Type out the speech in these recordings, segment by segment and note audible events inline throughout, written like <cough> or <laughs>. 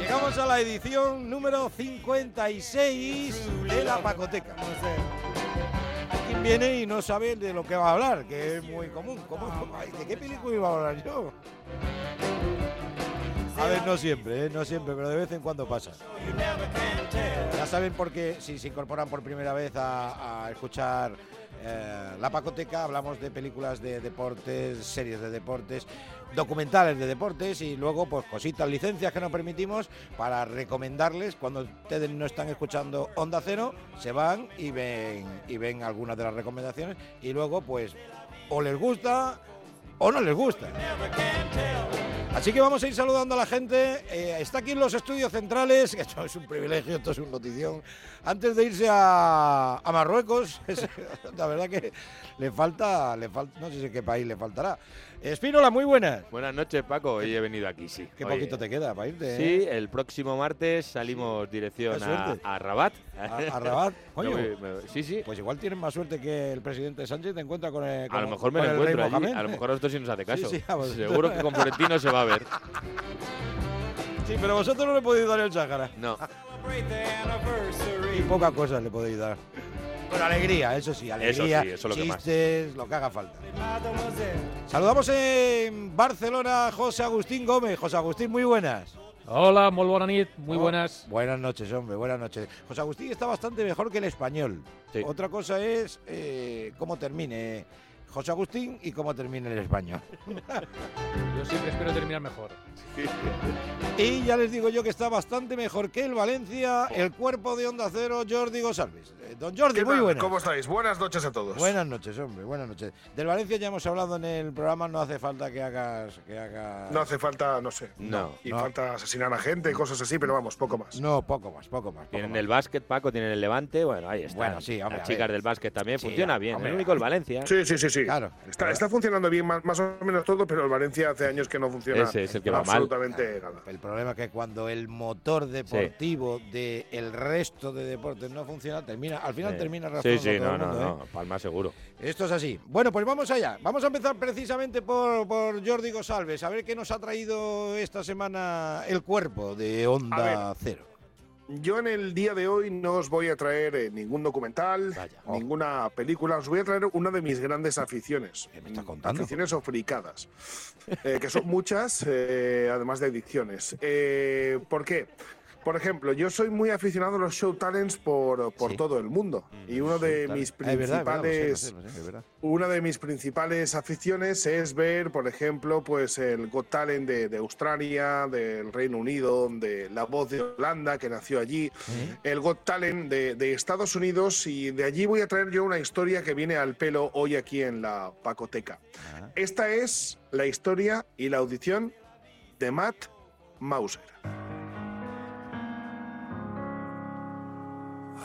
Llegamos a la edición número 56 de la Pacoteca. Alguien viene y no sabe de lo que va a hablar, que es muy común. ¿Cómo- ay, ¿De qué película iba a hablar yo? A ver, no siempre, ¿eh? no siempre, pero de vez en cuando pasa. Ya saben por qué, si se incorporan por primera vez a, a escuchar eh, la Pacoteca, hablamos de películas de deportes, series de deportes, documentales de deportes y luego pues cositas, licencias que nos permitimos para recomendarles cuando ustedes no están escuchando Onda Cero, se van y ven y ven algunas de las recomendaciones y luego pues o les gusta o no les gusta. Así que vamos a ir saludando a la gente. Eh, está aquí en los estudios centrales, <laughs> esto es un privilegio, esto es una notición. Antes de irse a, a Marruecos, <laughs> es- la verdad que le falta, le falta, no sé si qué país le faltará. Espínola, muy buenas. Buenas noches, Paco. Hoy he venido aquí, sí. Qué poquito te queda para irte. Sí, ¿eh? el próximo martes salimos dirección a, Rabat. A, a Rabat. <laughs> Coño, Me voy- me- sí, sí. pues igual tienes más suerte que el presidente Sánchez te encuentra con el. a lo mejor me lo encuentro allí. A lo mejor a nosotros sí nos hace caso. sí, vamos. Seguro que con Florentino se va a ver. <laughs> Sí, pero vosotros no le podéis dar el Sáhara. No. Y pocas cosas le podéis dar. Con alegría, eso sí, alegría, sí, eso es lo que más. chistes, lo que haga falta. Saludamos en Barcelona a José Agustín Gómez. José Agustín, muy buenas. Hola, muy buena nit, muy Oh, buenas. Buenas noches, hombre, buenas noches. José Agustín está bastante mejor que el español. Sí. Otra cosa es eh, cómo termine José Agustín y cómo termine el español. Yo siempre espero terminar mejor. Y ya les digo yo que está bastante mejor que el Valencia, el cuerpo de Onda Cero, Jordi González. Eh, Don Jordi, ¿Qué muy buenas. ¿Cómo estáis? Buenas noches a todos. Buenas noches, hombre, buenas noches. Del Valencia ya hemos hablado en el programa, no hace falta que hagas... Que hagas... No hace falta, no sé. No. Y No. falta asesinar a gente, cosas así, pero vamos, poco más. No, poco más, poco más. poco Tienen más. el básquet, Paco, tienen el Levante. Bueno, ahí está. Bueno, sí, hombre, Las chicas del básquet también. Sí, Funciona bien. hombre. El único el Valencia. Sí, sí, sí, sí. Claro. Está, está funcionando bien, más, más o menos todo, pero el Valencia hace años que no funciona Ese es el que va mal. absolutamente nada. El problema es que cuando el motor deportivo del resto de deportes no funciona, termina, al final Sí. termina Sí, arrastrando sí, a todo no, el no, mundo, ¿eh? no. Palma seguro. Esto es así. Bueno, pues vamos allá. Vamos a empezar precisamente por, por Jordi González. A ver qué nos ha traído esta semana el cuerpo de Onda Cero. Yo en el día de hoy no os voy a traer eh, ningún documental, Vaya. Oh. ninguna película, os voy a traer una de mis grandes aficiones. ¿Qué me estás contando? Aficiones o fricadas, eh, que son muchas, eh, además de adicciones. Eh, ¿Por qué? Por ejemplo, yo soy muy aficionado a los show talents por, por Sí. todo el mundo. Y uno de mis Ah, es verdad, es verdad, lo sé, lo principales verdad. una de mis principales aficiones es ver, por ejemplo, pues el Got Talent de, de Australia, del Reino Unido, de La Voz de Holanda, que nació allí, el Got Talent de, de Estados Unidos, y de allí voy a traer yo una historia que viene al pelo hoy aquí en la Pacoteca. Ah. Esta es la historia y la audición de Matt Mauser.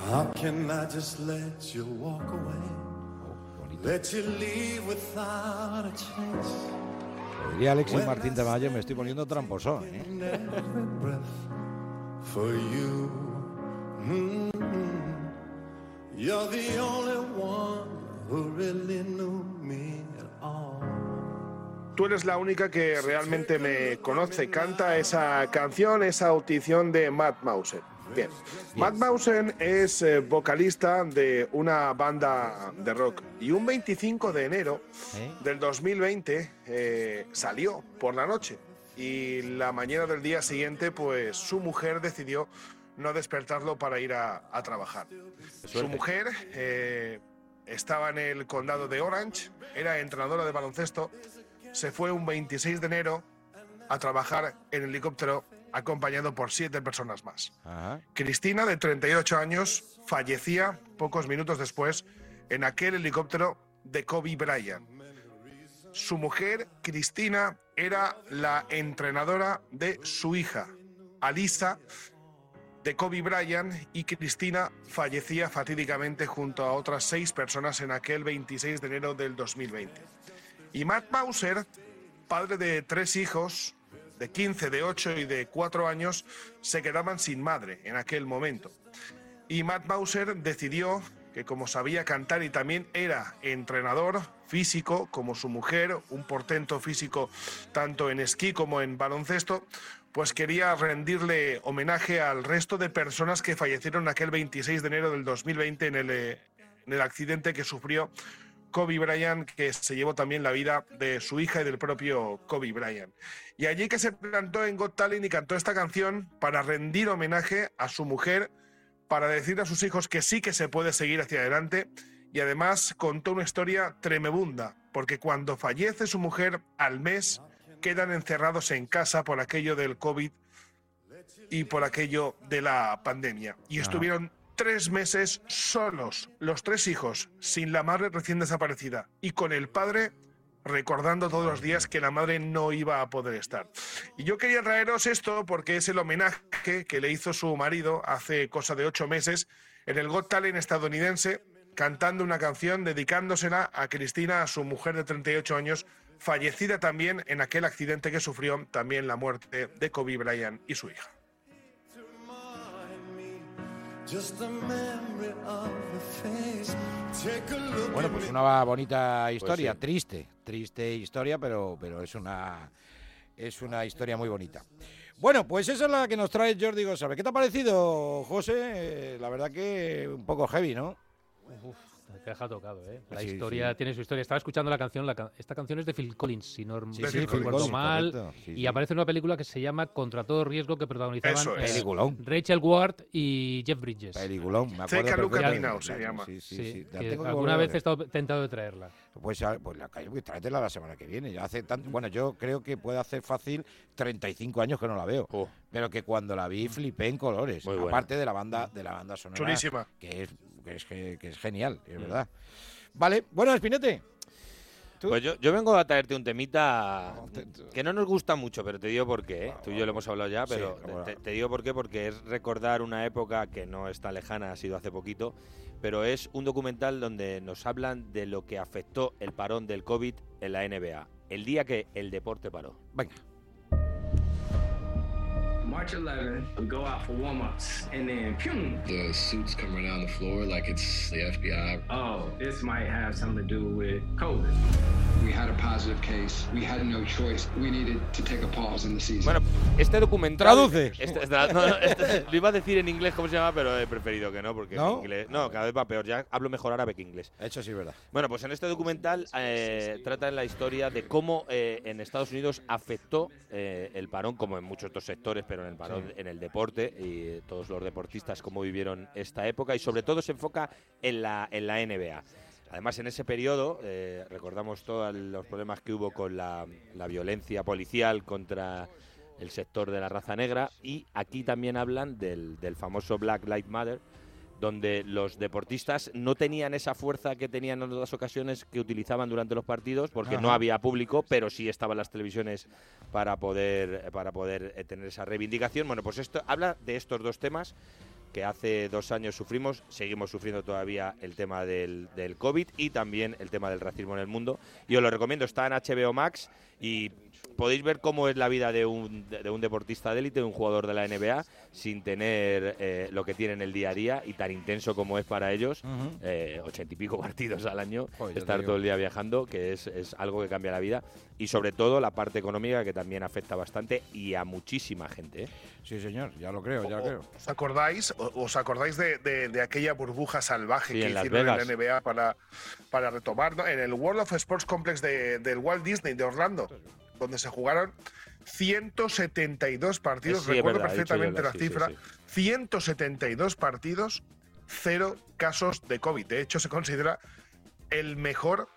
How can I just let you walk away? Let you leave without a chance. Diría Alexis Martín Tamayo, me estoy poniendo tramposón. ¿eh? for you. Mm-hmm. You're the only one who really knew me at all. Tú eres la única que realmente me conoce. Canta esa canción, esa audición de Matt Mauser. Bien. Matt Mauser es eh, vocalista de una banda de rock. Y un 25 de enero ¿Eh? del 2020 eh, salió por la noche. Y la mañana del día siguiente, pues su mujer decidió no despertarlo para ir a, a trabajar. Su mujer estaba en el condado de Orange, era entrenadora de baloncesto, se fue un 26 de enero a trabajar en helicóptero acompañado por siete personas más. Ajá. Cristina, de 38 años, fallecía pocos minutos después en aquel helicóptero de Kobe Bryant. Su mujer, Cristina, era la entrenadora de su hija, Alisa, de Kobe Bryant, y Cristina fallecía fatídicamente junto a otras seis personas en aquel 26 de enero del 2020. Y Matt Mauser, padre de tres hijos, de 15, de 8 y de 4 años, se quedaban sin madre en aquel momento. Y Matt Mauser decidió que como sabía cantar y también era entrenador físico, como su mujer, un portento físico tanto en esquí como en baloncesto, pues quería rendirle homenaje al resto de personas que fallecieron aquel 26 de enero del 2020 en el, eh, en el accidente que sufrió Kobe Bryant, que se llevó también la vida de su hija y del propio Kobe Bryant. Y allí que se plantó en Got Talent y cantó esta canción para rendir homenaje a su mujer, para decir a sus hijos que sí que se puede seguir hacia adelante. Y además contó una historia tremebunda, porque cuando fallece su mujer al mes, quedan encerrados en casa por aquello del COVID y por aquello de la pandemia. Y estuvieron tres meses solos, los tres hijos, sin la madre recién desaparecida y con el padre recordando todos los días que la madre no iba a poder estar. Y yo quería traeros esto porque es el homenaje que le hizo su marido hace cosa de ocho meses en el Got Talent estadounidense, cantando una canción dedicándosela a Cristina, a su mujer de 38 años, fallecida también en aquel accidente que sufrió también la muerte de Kobe Bryant y su hija. Bueno, pues una bonita historia, sí. triste, triste historia, pero, pero es una es una historia muy bonita. Bueno, pues esa es la que nos trae Jordi Gosabe. ¿Qué te ha parecido, José? Eh, la verdad que un poco heavy, ¿no? Uf, te deja tocado, ¿eh? La Sí, historia sí. tiene su historia. Estaba escuchando la canción. la esta canción es de Phil Collins, si no Sí, Phil Collins, mal. y aparece en una película que se llama Contra todo riesgo que protagonizaban es. eh. Rachel Ward y Jeff Bridges. Peliculón, me acuerdo. Now, se llama. Sí, sí, Sí, sí. La tengo alguna vez he estado tentado de traerla. Pues, ah, pues la pues tráetela la semana que viene. Ya hace tan- bueno, yo creo que puede hacer fácil 35 años que no la veo. Oh. Pero que cuando la vi flipé en colores. Muy buena. Aparte de la banda, de la banda sonora. Chulísima. Que es, que es, ge- que es genial, Mm. es verdad. Vale, bueno, Espinete. ¿Tú? Pues yo, yo vengo a traerte un temita te- te- que no nos gusta mucho, pero te digo por qué. ¿eh? Tú y yo lo hemos hablado ya, Sí, pero bueno. te, te digo por qué, porque es recordar una época que no es tan lejana, ha sido hace poquito, pero es un documental donde nos hablan de lo que afectó el parón del COVID en la NBA, el día que el deporte paró. Venga. March 11, we go out for warm-ups, and then, pew, The suits come right down the floor like it's the FBI. oh, this might have something to do with COVID. We had a positive case. We had no choice. We needed to take a pause in the season. Bueno, este documental... Traduce. Este- este- no, no, este- lo iba a decir en inglés cómo se llama, pero he preferido que no, porque ¿No? en inglés... No, cada vez va peor, ya hablo mejor árabe que inglés. Eso sí es verdad. Bueno, pues en este documental eh, tratan la historia de cómo eh, en Estados Unidos afectó eh, el parón, como en muchos otros sectores, pero en el en el deporte y todos los deportistas cómo vivieron esta época y sobre todo se enfoca en la, en la NBA. Además, en ese periodo, eh, recordamos todos los problemas que hubo con la, la violencia policial contra el sector de la raza negra y aquí también hablan del, del famoso Black Lives Matter, donde los deportistas no tenían esa fuerza que tenían en otras ocasiones que utilizaban durante los partidos, porque no había público, pero sí estaban las televisiones para poder, para poder eh, tener esa reivindicación. Bueno, pues esto habla de estos dos temas que hace dos años sufrimos, seguimos sufriendo todavía el tema del, del COVID y también el tema del racismo en el mundo. Y os lo recomiendo, está en HBO Max y podéis ver cómo es la vida de un, de un deportista de élite, de un jugador de la NBA, sin tener eh, lo que tienen el día a día y tan intenso como es para ellos, eh, ochenta y pico <laughs> partidos al año, Joder, estar todo el día viajando, que es, es algo que cambia la vida. Y sobre todo la parte económica, que también afecta bastante y a muchísima gente. ¿eh? Sí, señor, ya lo creo, ya lo creo. ¿Os acordáis, o- os acordáis de, de- de aquella burbuja salvaje Sí, que en Las hicieron Vegas. en la NBA para, para retomar ¿no? en el World of Sports Complex de- del Walt Disney de Orlando, donde se jugaron 172 partidos, Sí, es recuerdo verdad, perfectamente la- la sí, sí, cifra, sí. 172 partidos, cero casos de COVID. De hecho, se considera el mejor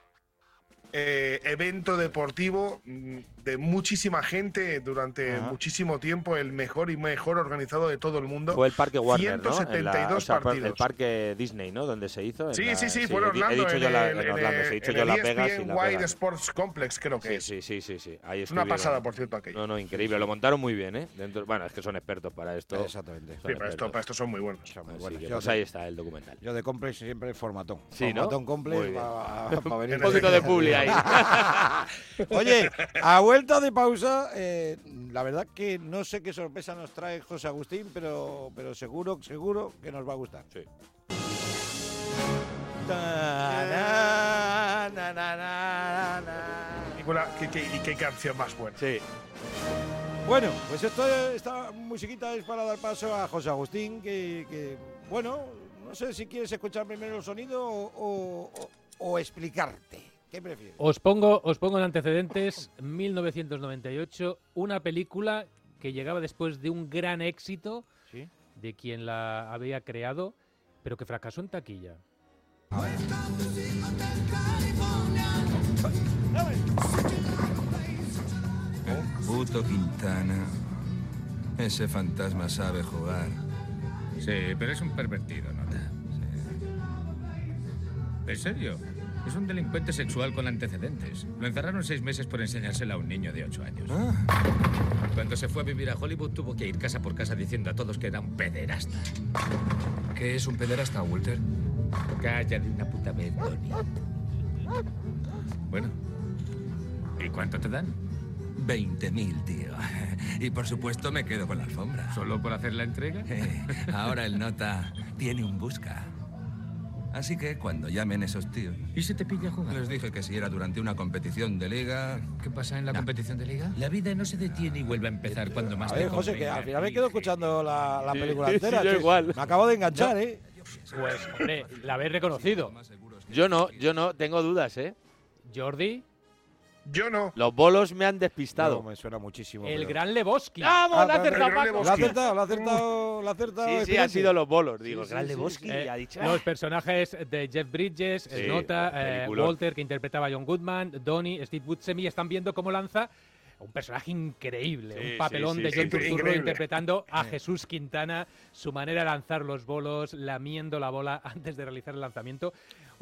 eh, evento deportivo mm, de muchísima gente durante Ajá. muchísimo tiempo, el mejor y mejor organizado de todo el mundo. Fue el parque Warner, ¿no? En la- 172 o sea, par- partidos. el parque Disney, ¿no? Donde se hizo. Sí, la- sí, sí, fue he he Orlando. dicho en la- Orlando, he dicho yo Las Vegas y ESPN Las Wide Vegas. Sports Complex, creo que Sí, es. sí, sí, sí, sí. Ahí una pasada, por cierto, aquello. No, no, increíble. Lo montaron muy bien, ¿eh? Dentro- bueno, es que son expertos para esto. Exactamente. Sí, para esto, para esto son muy buenos. Son muy que, pues ahí está el documental. Yo de complex siempre formatón. Sí, ¿no? formatón complex bien. para <laughs> venir. Un poquito de publi ahí. <laughs> Oye, a vuelta de pausa, eh, la verdad que no sé qué sorpresa nos trae José Agustín, pero, pero seguro, seguro que nos va a gustar. Sí. Na, ¿qué- qué- y qué canción más buena. Sí. Bueno, pues esto, esta musiquita es para dar paso a José Agustín, que, que, bueno, no sé si quieres escuchar primero el sonido o, o- o- o explicarte. ¿Qué prefieres? Os pongo, os pongo en antecedentes 1998, una película que llegaba después de un gran éxito Sí. de quien la había creado, pero que fracasó en taquilla. Puto Quintana. Ese fantasma sabe jugar. Sí, pero es un pervertido, ¿no? ¿En serio? Es un delincuente sexual con antecedentes. Lo encerraron seis meses por enseñársela a un niño de ocho años. Ah, Cuando se fue a vivir a Hollywood tuvo que ir casa por casa diciendo a todos que era un pederasta. ¿Qué es un pederasta, Walter? Calla de una puta vez, Donnie. Bueno. ¿Y cuánto te dan? 20.000, tío. Y por supuesto me quedo con la alfombra. ¿Solo por hacer la entrega? Eh, Ahora el nota tiene un busca. Así que cuando llamen esos tíos, ¿Y se te pilla jugando? les dije que si era durante una competición de liga, ¿Qué pasa en la No. competición de liga? La vida no se detiene y vuelve a empezar cuando más A te ver, José, que al final me quedo escuchando la, la Sí, película sí, entera. yo igual. Me acabo de enganchar, ¿eh? Pues, hombre, la habéis reconocido. Yo no, yo no, tengo dudas, ¿eh? Jordi, Yo no. Los bolos me han despistado. No, me suena muchísimo. el pero- gran Lebowski. ¡Vamos! Ah, ¡La ha pero- acertado Paco! Lo ha Lebowski. acertado, lo ha acertado, lo ha acertado. Sí, han sido los bolos. Digo, Sí, Gran sí, sí, Lebowski Eh, ha dicho. los personajes de Jeff Bridges, Nota, eh. Walter, que interpretaba a John Goodman, Donnie, Steve Buscemi, están viendo cómo lanza un personaje increíble, Sí, un papelón sí, de sí, John. Turturro interpretando a Jesús Quintana, su manera de lanzar los bolos, lamiendo la bola antes de realizar el lanzamiento.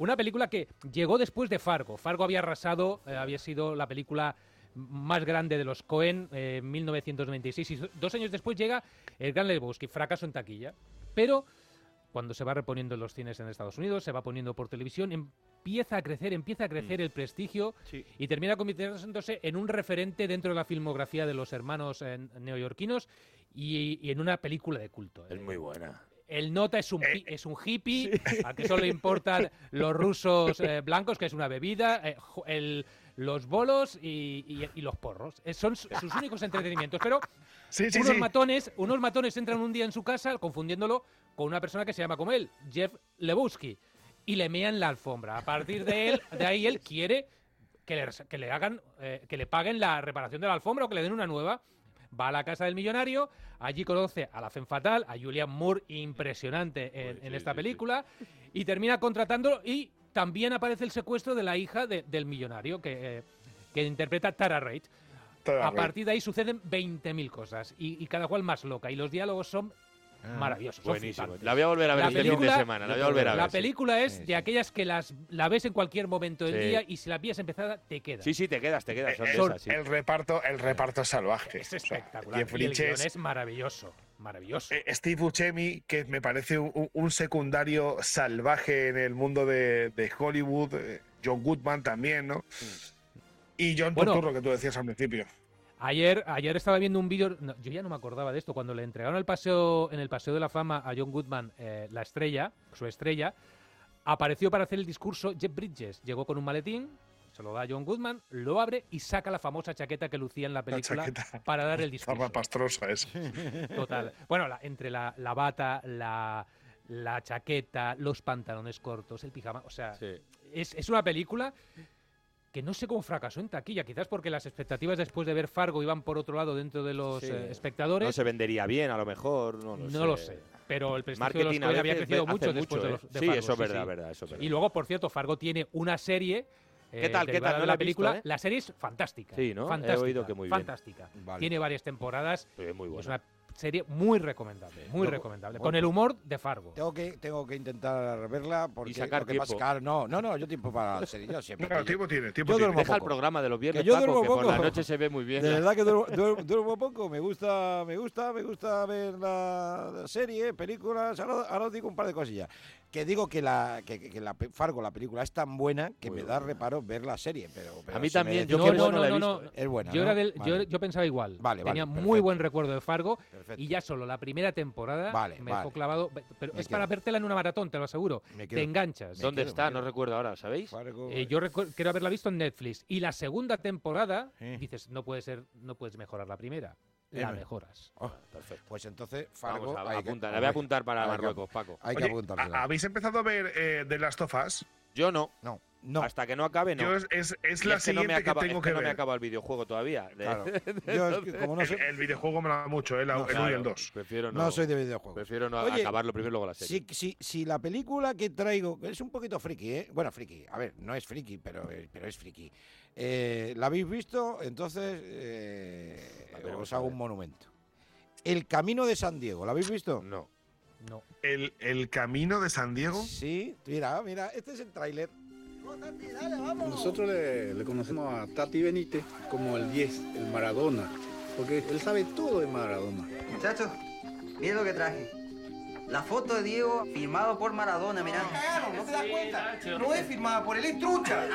Una película que llegó después de Fargo. Fargo había arrasado, eh, había sido la película más grande de los Cohen eh, en 1996 y do- dos años después llega el Gran Lebowski, fracaso en taquilla. Pero cuando se va reponiendo en los cines en Estados Unidos, se va poniendo por televisión, empieza a crecer, empieza a crecer el prestigio Sí. y termina convirtiéndose en un referente dentro de la filmografía de los hermanos eh, neoyorquinos y, y en una película de culto. Es muy buena. El nota es un, hi- es un hippie, al que solo importan <laughs> los rusos eh, blancos, que es una bebida, eh, el- los bolos y, y- y los porros. Eh, son su- sus únicos entretenimientos. Pero <laughs> Sí, sí, unos matones, unos matones entran un día en su casa confundiéndolo con una persona que se llama como él, Jeff Lebowski, y le mean la alfombra. A partir de él, de ahí él quiere que le, que le hagan, eh, que le paguen la reparación de la alfombra o que le den una nueva. Va a la casa del millonario, allí conoce a la Femme Fatal, a Julian Moore, impresionante en, en esta película, y termina contratándolo y también aparece el secuestro de la hija de- del millonario que, eh, que interpreta Tara Reid. Tara A Reid. partir de ahí suceden 20.000 cosas y, y cada cual más loca y los diálogos son maravillosos. son Buenísimo. La voy a volver a ver La este fin de película- semana. La voy a volver a ver. La sí. película es Sí, de sí. aquellas que las la ves en cualquier momento del Sí. día y si la pillas empezada te queda. Sí, sí, te quedas, te quedas. Son de El, esas, sí. el reparto, el reparto salvaje. Es O sea, espectacular. Y el guion es maravilloso, maravilloso. eh, Steve Buscemi, que me parece un, un secundario salvaje en el mundo de, de Hollywood. eh, John Goodman también, ¿no? Y John Bueno. Turturro, que tú decías al principio. Ayer, ayer estaba viendo un vídeo, no, yo ya no me acordaba de esto, cuando le entregaron el paseo, en el Paseo de la Fama a John Goodman eh, la estrella, su estrella, apareció para hacer el discurso Jeff Bridges. Llegó con un maletín, se lo da a John Goodman, lo abre y saca la famosa chaqueta que lucía en la película para dar el <laughs> Forma discurso. pastrosa es. <laughs> Total. Bueno, la- entre la, la bata, la, la chaqueta, los pantalones cortos, el pijama, o sea, Sí. es, es una película que no sé cómo fracasó en taquilla, quizás porque las expectativas después de ver Fargo iban por otro lado dentro de los Sí. eh, espectadores. No se vendería bien, a lo mejor. No lo, No lo sé. Pero el prestigio de los Marketing Coen había crecido hace mucho después de ¿eh? los de Sí, Fargo, eso es sí, verdad, sí. verdad, eso es verdad. Y luego, por cierto, Fargo tiene una serie. eh, ¿Qué tal, qué tal? No de la la he película. visto, ¿eh? La serie es fantástica. Sí, ¿no? He Fantástica, oído que muy bien. Fantástica. Vale. Tiene varias temporadas. Sí, muy buena. Es una serie muy recomendable, muy recomendable. bueno, Con el humor de Fargo. Tengo que, tengo que intentar verla porque sacar lo que pasa tiempo. no, no, no, yo tiempo para la serie, yo <laughs> siempre. No, tiempo tiene, tiempo Yo tiene. Deja el poco. programa de los viernes, Que yo Paco, duermo que por poco. la noche se ve muy bien. De <laughs> verdad que duermo, duermo- duermo poco, me gusta, me gusta, me gusta ver la, serie, películas, ahora, ahora os digo un par de cosillas. Que digo que la que, que la Fargo, la película, es tan buena que Muy me da reparo ver la serie, pero, pero A mí también, yo. Es buena, Yo, ¿no? era del- yo, Vale. yo pensaba igual. Vale, vale, Tenía muy perfecto. buen recuerdo de Fargo. Perfecto. Y ya solo la primera temporada Vale, me vale. dejó clavado. Pero Me es para quedo. vértela en una maratón, te lo aseguro. Me Te enganchas. Me ¿Dónde quedo, está? No recuerdo ahora, ¿sabéis? Fargo, Eh, yo creo haberla visto en Netflix. Y la segunda temporada, Sí. dices, no puede ser, no puedes mejorar la primera. La Eh, mejoras. oh, Perfecto. Pues entonces, Fargo. Vamos a, hay que- apuntar. La voy a apuntar para que- Marruecos, Paco. Hay que Oye, apuntársela. ¿ha- ¿habéis empezado a ver eh, The Last of Us? Yo no. No, no. Hasta que no acabe, no. Yo es, es- la es que no me siguiente que tengo es que que no me ver. acaba el videojuego todavía. De- Claro. Yo <laughs> es que como no el, soy, el videojuego me da mucho, eh, la- No, el 1 y el 2. Prefiero no, no soy de videojuegos. prefiero no Oye, acabarlo primero y luego la serie. Si, si, si la película que traigo, es un poquito friki, ¿eh? Bueno, friki, a ver, no es friki, pero, eh, pero es friki. Eh, ¿La habéis visto? Entonces eh, os a hago ver. un monumento. El Camino de San Diego, ¿la habéis visto? No. No. El, el camino de San Diego. Sí, mira, mira, este es el tráiler. Nosotros le, le conocemos a Tati Benítez como el 10, el Maradona, porque él sabe todo de Maradona. Muchachos, miren lo que traje. La foto de Diego firmado por Maradona, mirá. ¿no te das cuenta? No es firmada por él, es trucha.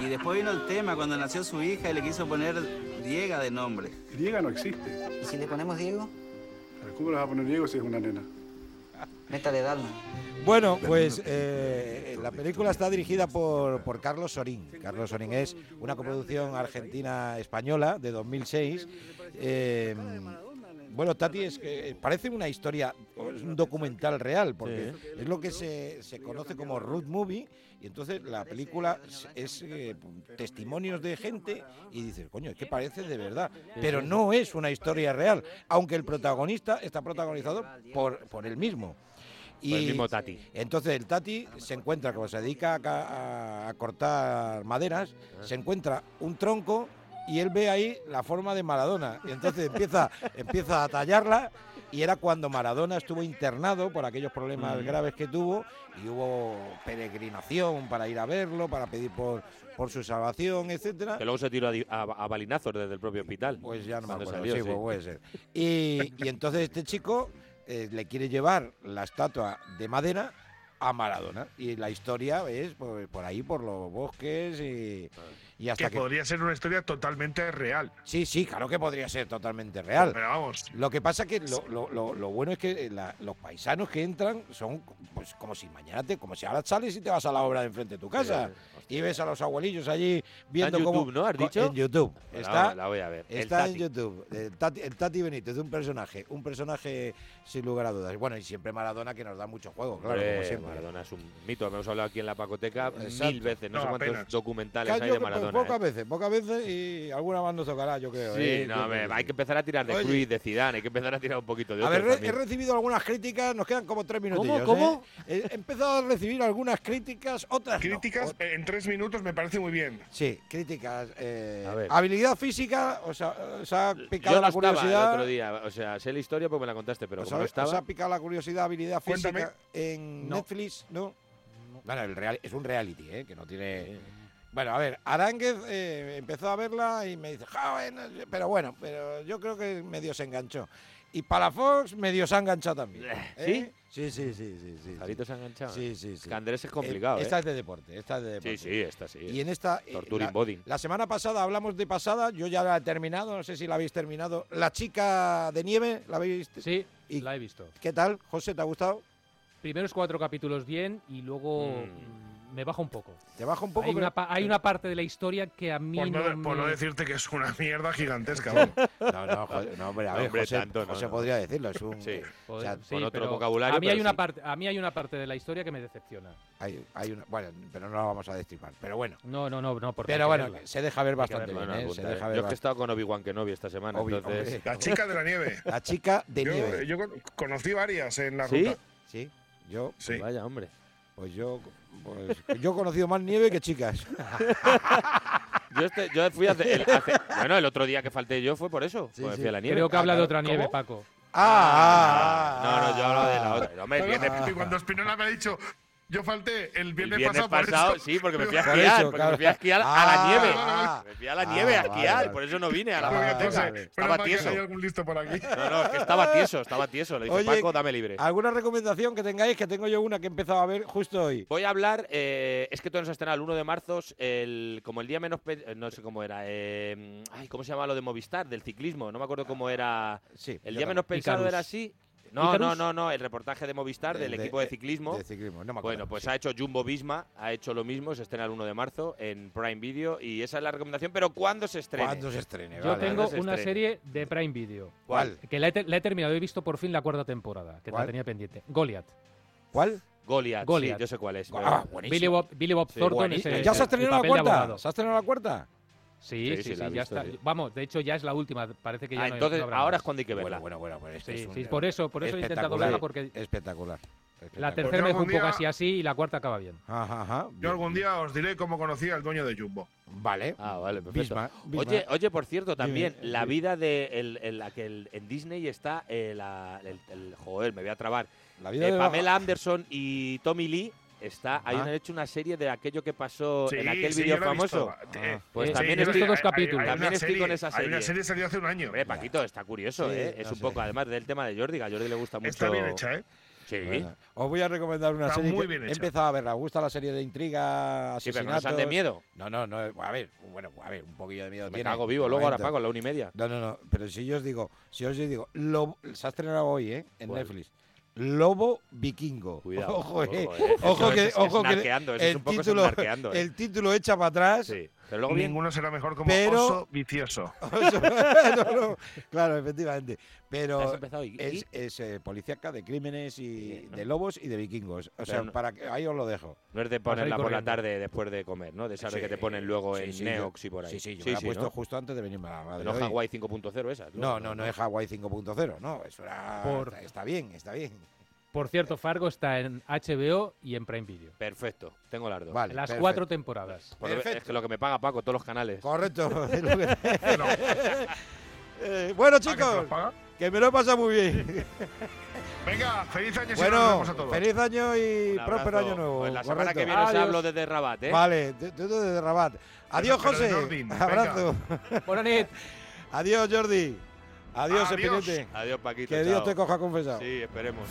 Y después vino el tema cuando nació su hija y le quiso poner Diega de nombre. Diego no existe. ¿Y si le ponemos Diego? ¿Pero ¿Cómo le vas a poner Diego si es una nena? Métale Dalma. Bueno, pues eh, la película está dirigida por, por Carlos Sorín. Carlos Sorín es una coproducción argentina-española de 2006. Eh, bueno, Tati, es que parece una historia, es un documental real, porque es lo que se, se conoce como road movie, y entonces la película es, es, eh, testimonios de gente y dices, coño, es que parece de verdad, pero no es una historia real, aunque el protagonista está protagonizado por, por él mismo. Por el mismo Tati. Entonces el Tati se encuentra, como se dedica a, ca- a- a cortar maderas, se encuentra un tronco y él ve ahí la forma de Maradona. Y entonces empieza, <laughs> empieza a tallarla y era cuando Maradona estuvo internado por aquellos problemas Mm. graves que tuvo y hubo peregrinación para ir a verlo, para pedir por, por su salvación, etcétera. Que luego se tiró a, a- a balinazos desde el propio hospital. Pues ya no me acuerdo, salió, sí, sí. pues puede ser. <laughs> Y, y entonces este chico eh, le quiere llevar la estatua de madera a Maradona. Y la historia es por, por ahí, por los bosques y, y hasta que, que... podría ser una historia totalmente real. Sí, sí, claro que podría ser totalmente real. Pero vamos, Lo que pasa que lo, lo- lo- lo bueno es que eh, la- los paisanos que entran son pues como si mañana te, como si ahora sales y te vas a la obra de enfrente de tu casa y ves a los abuelillos allí viendo en cómo YouTube, ¿no? ¿Has dicho? en YouTube. Está, la voy a ver. El Está en. YouTube. El Tati, el Tati Benítez, un personaje, un personaje sin lugar a dudas. Bueno, y siempre Maradona que nos da mucho juego, claro, como siempre. Maradona es un mito. Hemos hablado aquí en la Pacoteca Exacto. mil veces. No, No, sé cuántos apenas. documentales hay de pues, Maradona. pocas ¿eh? veces, pocas veces y alguna más nos tocará, yo creo. Sí, ¿eh? no, Yo que hay que empezar a tirar de Oye. Cruyff, de Zidane, hay que empezar a tirar un poquito de A ver, he recibido algunas críticas, nos quedan como tres minutillos. ¿Cómo? ¿eh? He empezado a recibir algunas críticas, otras no. críticas O- eh, en tres minutos me parece muy bien. Sí, críticas. eh, A ver. habilidad física, os ha, os ha picado Yo no la estaba el curiosidad. otro día, o sea, sé la historia porque me la contaste, pero os, como ha, no os ha estaba... picado la curiosidad, habilidad física Cuéntame. en No. Netflix, ¿no? Bueno, el real, es un reality, ¿eh? Que no tiene... Bueno, a ver, Aránguez eh, empezó a verla y me dice, joven, no sé", pero bueno, pero yo creo que medio se enganchó. Y Palafox medio se ha enganchado también. ¿eh? Sí, sí, sí, sí, sí. Jarito se ha enganchado. Sí, ¿eh? sí, Es sí. que Andrés es Eh, complicado, ¿eh? Esta es de deporte, esta es de deporte. Sí, sí, esta sí. Y en esta. eh, Torturing la, Body. la semana pasada hablamos de pasada, yo ya la he terminado, no sé si la habéis terminado. La chica de nieve, ¿la habéis? Sí, ¿Y la he visto. ¿Qué tal, José? ¿Te ha gustado? Primeros cuatro capítulos bien y luego Mm. Me baja un poco. Te baja un poco, hay, pero- una, pa- hay una parte de la historia que a mí Por no, no, por no me- decirte que es una <laughs> mierda gigantesca. No, no, José, no, hombre, a ver, Hombre, José, tanto no, José no. podría decirlo, es un... Sí. o sea, Sí, con otro vocabulario, A mí, hay una sí. parte, a mí hay una parte de la historia que me decepciona. hay, hay una, bueno, pero no la vamos a destripar, pero bueno. No, no, no, no Pero bueno, verla. se deja ver bastante verla. bien, Bueno, ¿eh? apunta, Se ¿eh? deja ver Yo es que he estado con Obi-Wan Kenobi esta semana, Obi- entonces... hombre. La chica de la nieve. La chica de nieve. yo con- conocí varias en la ¿Sí? ruta. Sí, yo, Sí. Vaya, hombre. Pues yo, pues, yo he conocido más nieve que chicas. <laughs> Yo, este- yo fui hace, el, hace- Bueno, el otro día que falté yo fue por eso. Sí, porque sí. fui a la nieve. Creo que habla de claro. otra nieve, ¿Cómo? Paco. Ah, ah, No, no, yo hablo de la ah. otra. No, no, viene- y cuando Spinola me ha dicho, Yo falté el El viernes, viernes pasado, por sí, porque me fui a esquiar, eso, porque claro. me fui a esquiar a Ah, la nieve. ah, me fui a la ah, nieve a esquiar, vale. por eso no vine a la Ah, biblioteca. vale. Estaba tieso. hay algún listo por aquí. No, no, es que estaba <laughs> tieso, estaba tieso. Le dije, Oye, Paco, dame libre. ¿Alguna recomendación que tengáis? Que tengo yo una que he empezado a ver justo hoy. Voy a hablar, eh, es que todo nos ha estrenado el 1 de marzo, el, como el día menos, pe- no sé cómo era, eh, ay, ¿cómo se llama lo de Movistar, del ciclismo? No me acuerdo cómo era. Sí, El día menos pensado era así. No, ¿Icarus? no, no, no, el reportaje de Movistar del De- equipo de ciclismo. de ciclismo, no me acuerdo, bueno, pues sí. ha hecho Jumbo Visma, ha hecho lo mismo, se estrena el 1 de marzo en Prime Video y esa es la recomendación, pero ¿cuándo se estrena? ¿Cuándo se estrene? Yo Vale. tengo ¿cuándo se una estrene? serie de Prime Video. ¿Cuál? Que la he, la he terminado, he visto por fin la cuarta temporada, que ¿Cuál? la tenía pendiente. Goliath. ¿Cuál? Goliath, Goliath. sí, yo sé cuál es. Ah. Billy Bob, Billy Bob Sí, Thornton es el- ¿Ya se ha estrenado la cuarta? ¿Se ha estrenado la cuarta? Sí, Sí, sí, la ya visto, está. sí. Vamos, de hecho ya es la última, parece que ya Ah, no hay- entonces no habrá ahora más. es cuando hay que verla. Bueno, bueno, bueno, pues esto Sí, es un- por eso, por eso he intentado espectacular, verla porque Espectacular. la tercera me fue un algún poco día- así así y la cuarta acaba bien. Ajá, ajá. Yo bien. algún día os diré cómo conocí al dueño de Jumbo. Vale. Ah, vale, perfecto. Bismarck, Bismarck. Oye, oye, por cierto, también la vida de el, el- la que el- en Disney está eh, la- el, el- joder, me voy a trabar. La vida Eh, de Pamela Anderson y Tommy Lee está, hay Ah. han hecho una serie de aquello que pasó Sí, en aquel sí, vídeo he famoso. visto. Eh, Pues Eh, también he estoy, dos capítulos. hay También estoy serie- con esa Hay una serie. serie que salió hace un año. Hombre, Paquito, está curioso, Sí, ¿eh? Es un sé. poco, además del tema de Jordi, que a Jordi le gusta mucho. Está bien hecha, ¿eh? Sí. Bueno, os voy a recomendar una Está serie muy que bien he hecha. empezado a verla. ¿Os gusta la serie de intriga, Sí, pero asesinatos? no de miedo. No, no, no. A ver, bueno, a ver, un poquillo de miedo Me tiene, cago vivo luego ahora, a la una y media. No, no, no. Pero si yo os digo, si os digo, lo, se ha estrenado hoy, ¿eh? En ¿Cuál? Netflix. Lobo Vikingo. Cuidado, Ojo, eh. ojo, eh. Ojo que, ojo que el título, eh. el título echa para atrás. Sí. Pero luego bien. Ninguno será mejor como Pero- oso vicioso. <laughs> No, no, claro, efectivamente. Pero. ¿Y- es, y? es eh, policíaca de crímenes y Bien, ¿no? de lobos y de vikingos. O sea, no- para que ahí os lo dejo. No es de ponerla por la tarde después de comer, ¿no? De esas de que te ponen luego Sí, en sí, Neox yo- y por ahí. Sí, sí, yo me la he puesto ¿no? justo antes de venirme a la madre. No. Hawaii 5.0 esas. No, no, no es Hawaii 5.0, no, eso era, Por- está, está bien, está bien. Por cierto, Fargo está en HBO y en Prime Video. Perfecto, tengo las dos. Vale, Las perfecto. cuatro temporadas. Es que lo que me paga Paco, todos los canales. Correcto. <laughs> es lo que- <laughs> Eh, bueno, ¿Ah, que te chicos, que me lo he pasado muy bien. <laughs> Venga, feliz año y nos bueno, vemos a todos. feliz año y abrazo. próspero año nuevo. Pues la semana correcto. que viene os hablo desde Rabat, ¿eh? Vale, tú desde Rabat. Adiós, José. Abrazo. Buenas noches. Adiós, Jordi. Adiós, Adiós. Espinete. Adiós, Paquito. Que Dios chao. te coja confesado. Sí, esperemos.